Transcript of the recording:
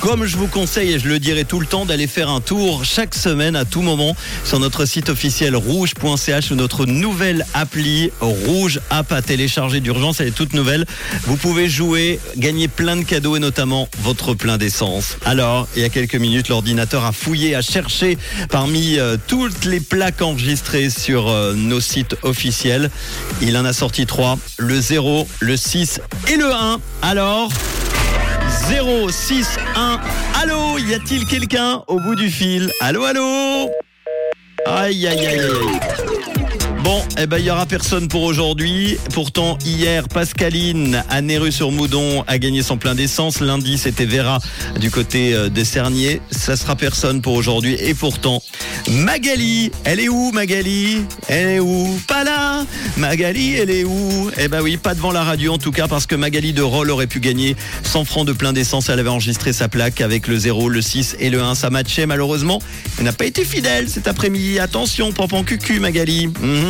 Comme je vous conseille et je le dirai tout le temps d'aller faire un tour chaque semaine à tout moment sur notre site officiel rouge.ch ou notre nouvelle appli Rouge App à télécharger d'urgence, elle est toute nouvelle. Vous pouvez jouer, gagner plein de cadeaux et notamment votre plein d'essence. Alors, il y a quelques minutes, l'ordinateur a fouillé, a cherché parmi euh, toutes les plaques enregistrées sur euh, nos sites officiels. Il en a sorti trois, le 0, le 6 et le 1. Alors 0, 6, 1. Allô, y a-t-il quelqu'un au bout du fil? Allô, allô? Aïe, aïe, aïe, aïe. Bon, eh ben, il y aura personne pour aujourd'hui. Pourtant, hier, Pascaline à Néru-sur-Moudon a gagné son plein d'essence. Lundi, c'était Vera du côté euh, des Cerniers. Ça sera personne pour aujourd'hui. Et pourtant, Magali, elle est où, Magali? Elle est où? Pas là Magali, elle est où? Eh ben oui, pas devant la radio en tout cas, parce que Magali de Roll aurait pu gagner 100 francs de plein d'essence. Elle avait enregistré sa plaque avec le 0, le 6 et le 1. Ça matchait malheureusement. Elle n'a pas été fidèle cet après-midi. Attention, pampan cucu, Magali. Mhm.